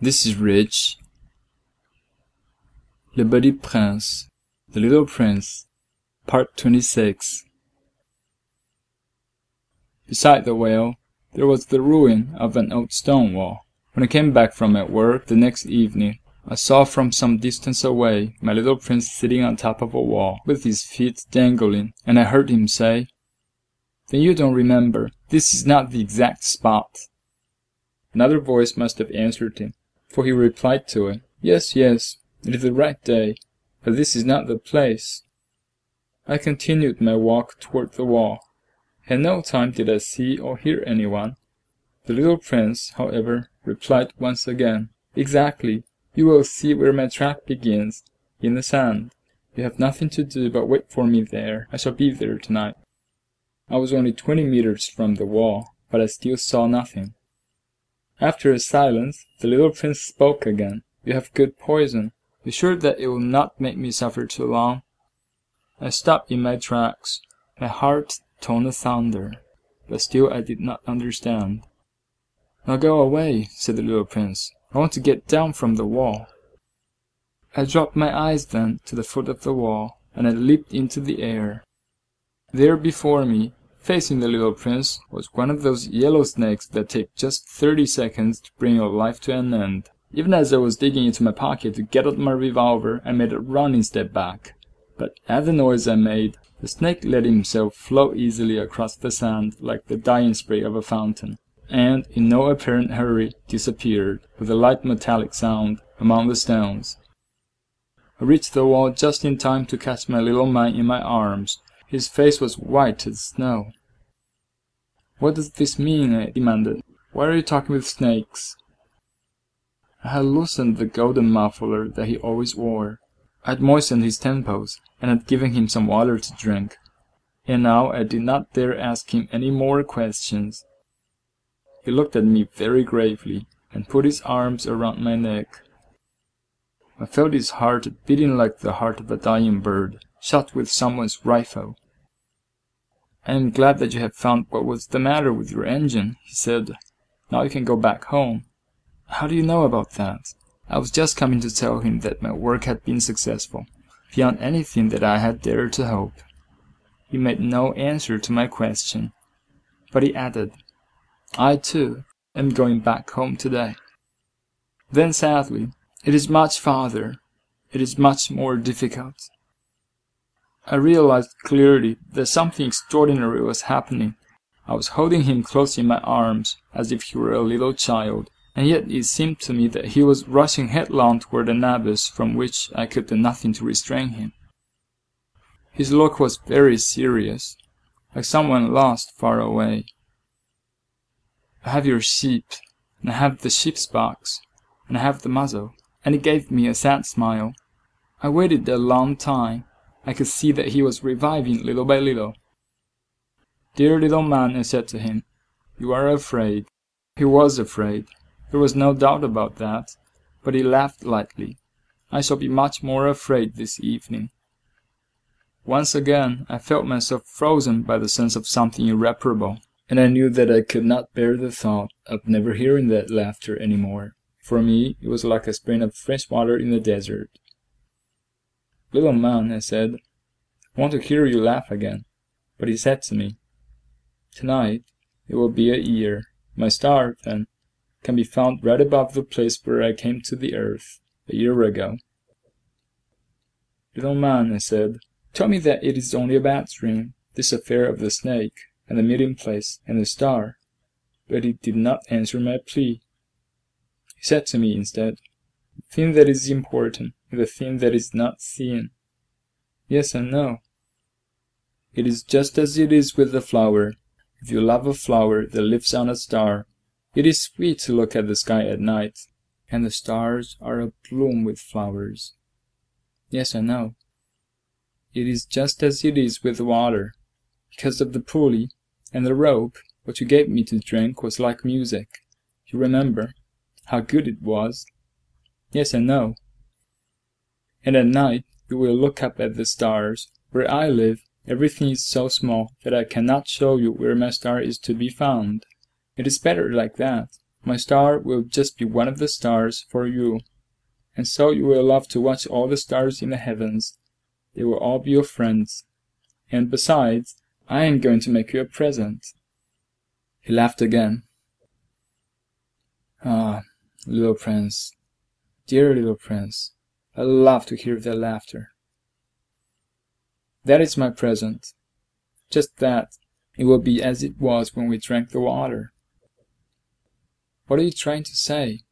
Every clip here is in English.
This is rich. Le Petit Prince, The Little Prince, Part 26 Beside the well, there was the ruin of an old stone wall. When I came back from my work the next evening, I saw from some distance away my little prince sitting on top of a wall, with his feet dangling, and I heard him say, Then you don't remember, this is not the exact spot. Another voice must have answered him, for he replied to it, Yes, yes, it is the right day, but this is not the place. I continued my walk toward the wall. At no time did I see or hear anyone. The little prince, however, replied once again, Exactly, you will see where my track begins, in the sand. You have nothing to do but wait for me there. I shall be there tonight. I was only twenty meters from the wall, but I still saw nothing. After a silence, the little prince spoke again. You have good poison. Be sure that it will not make me suffer too long. I stopped in my tracks. My heart toned thunder, but still I did not understand. Now go away, said the little prince. I want to get down from the wall. I dropped my eyes then to the foot of the wall, and I leaped into the air. There before me, facing the little prince, was one of those yellow snakes that take just thirty seconds to bring your life to an end. Even as I was digging into my pocket to get out my revolver, I made a running step back. But at the noise I made, the snake let himself flow easily across the sand like the dying spray of a fountain and, in no apparent hurry, disappeared, with a light metallic sound, among the stones. I reached the wall just in time to catch my little man in my arms. His face was white as snow. What does this mean? Eh, I demanded. Why are you talking with snakes? I had loosened the golden muffler that he always wore. I had moistened his temples, and had given him some water to drink. And now I did not dare ask him any more questions. He looked at me very gravely, and put his arms around my neck. I felt his heart beating like the heart of a dying bird, shot with someone's rifle. I am glad that you have found what was the matter with your engine, he said. Now you can go back home. How do you know about that? I was just coming to tell him that my work had been successful, beyond anything that I had dared to hope. He made no answer to my question, but he added, I, too, am going back home today. Then sadly, it is much farther, it is much more difficult. I realized clearly that something extraordinary was happening. I was holding him close in my arms, as if he were a little child, and yet it seemed to me that he was rushing headlong toward an abyss from which I could do nothing to restrain him. His look was very serious, like someone lost far away. I have your sheep, and I have the sheep's box, and I have the muzzle. And he gave me a sad smile. I waited a long time. I could see that he was reviving little by little. Dear little man, I said to him, you are afraid. He was afraid. There was no doubt about that. But he laughed lightly. I shall be much more afraid this evening. Once again, I felt myself frozen by the sense of something irreparable and I knew that I could not bear the thought of never hearing that laughter any more. For me, it was like a spring of fresh water in the desert. Little man, I said, I want to hear you laugh again. But he said to me, Tonight, it will be a year. My star, then, can be found right above the place where I came to the earth, a year ago. Little man, I said, tell me that it is only a bad dream, this affair of the snake and the meeting place and the star, but he did not answer my plea. He said to me instead, The thing that is important the thing that is not seen. Yes and no. It is just as it is with the flower. If you love a flower that lives on a star, it is sweet to look at the sky at night, and the stars are abloom with flowers. Yes, I know. It is just as it is with water. Because of the pulley, and the rope, what you gave me to drink, was like music. You remember how good it was? Yes, I know. And at night you will look up at the stars. Where I live, everything is so small that I cannot show you where my star is to be found. It is better like that. My star will just be one of the stars for you. And so you will love to watch all the stars in the heavens. They will all be your friends. And besides, I am going to make you a present. He laughed again. Ah, little prince, dear little prince, I love to hear their laughter. That is my present. Just that. It will be as it was when we drank the water. What are you trying to say?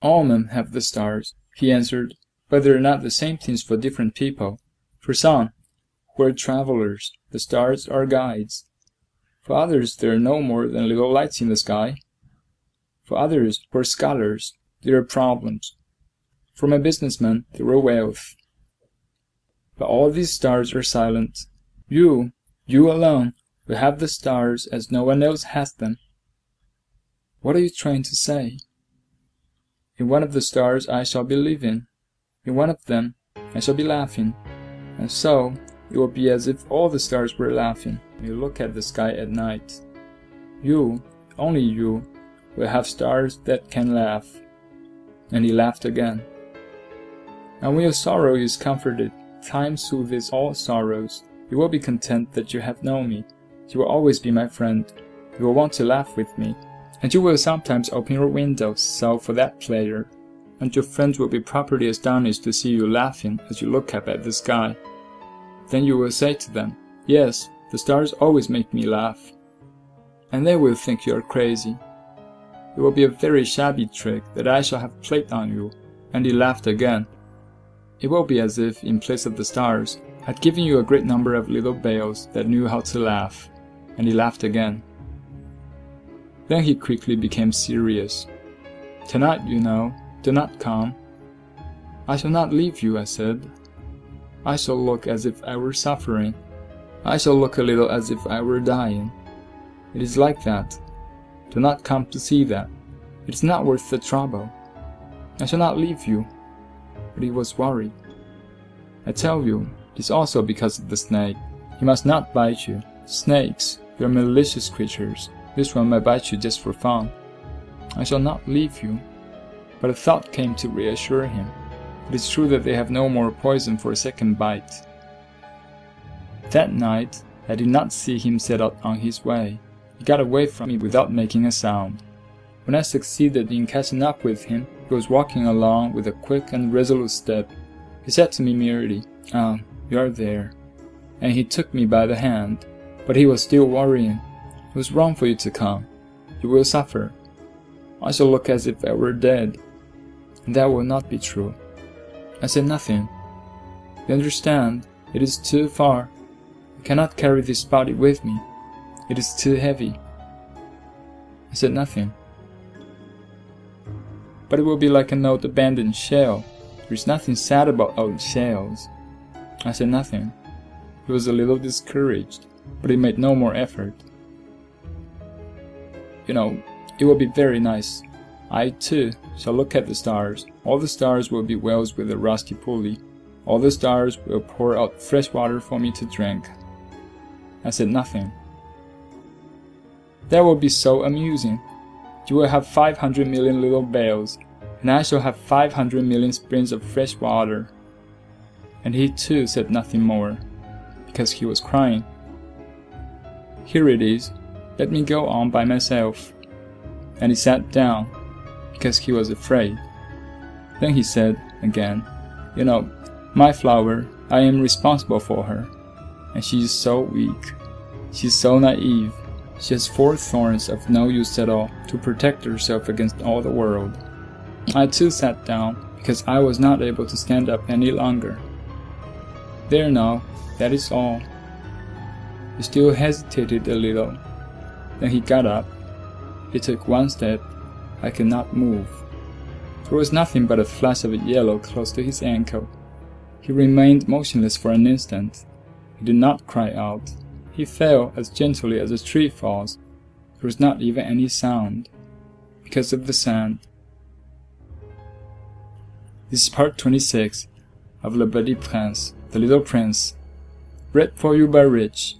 All men have the stars, he answered, but they're not the same things for different people. For some, who are travelers, the stars are guides. For others, they are no more than little lights in the sky. For others, who are scholars, they are problems. For a businessman, were wealth. But all these stars are silent. You, you alone, will have the stars as no one else has them. What are you trying to say? In one of the stars I shall be living. In one of them I shall be laughing. And so it will be as if all the stars were laughing. You look at the sky at night. You, only you, will have stars that can laugh. And he laughed again. And when your sorrow is comforted, time soothes all sorrows. You will be content that you have known me. You will always be my friend. You will want to laugh with me and you will sometimes open your window so for that pleasure, and your friends will be properly astonished to see you laughing as you look up at the sky. Then you will say to them, Yes, the stars always make me laugh. And they will think you are crazy. It will be a very shabby trick that I shall have played on you. And he laughed again. It will be as if, in place of the stars, I'd given you a great number of little bells that knew how to laugh. And he laughed again. Then he quickly became serious. Tonight, you know, do not come. I shall not leave you, I said. I shall look as if I were suffering. I shall look a little as if I were dying. It is like that. Do not come to see that. It is not worth the trouble. I shall not leave you. But he was worried. I tell you, it is also because of the snake. He must not bite you. Snakes, they are malicious creatures. This one may bite you just for fun. I shall not leave you. But a thought came to reassure him. It is true that they have no more poison for a second bite. That night, I did not see him set out on his way. He got away from me without making a sound. When I succeeded in catching up with him, he was walking along with a quick and resolute step. He said to me merely, Ah, you are there. And he took me by the hand, but he was still worrying. It was wrong for you to come. You will suffer. I shall look as if I were dead. And that will not be true. I said nothing. You understand, it is too far. I cannot carry this body with me. It is too heavy. I said nothing. But it will be like an old abandoned shell. There is nothing sad about old shells. I said nothing. He was a little discouraged, but he made no more effort you know, it will be very nice. I too shall look at the stars. All the stars will be wells with a rusty pulley. All the stars will pour out fresh water for me to drink. I said nothing. That will be so amusing. You will have 500 million little bells, and I shall have 500 million springs of fresh water. And he too said nothing more, because he was crying. Here it is, let me go on by myself. And he sat down, because he was afraid. Then he said again, You know, my flower, I am responsible for her. And she is so weak. She is so naive. She has four thorns of no use at all to protect herself against all the world. I too sat down, because I was not able to stand up any longer. There now, that is all. He still hesitated a little, then he got up. He took one step. I could not move. There was nothing but a flash of yellow close to his ankle. He remained motionless for an instant. He did not cry out. He fell as gently as a tree falls. There was not even any sound, because of the sand. This is part 26 of Le Petit Prince, The Little Prince, read for you by Rich.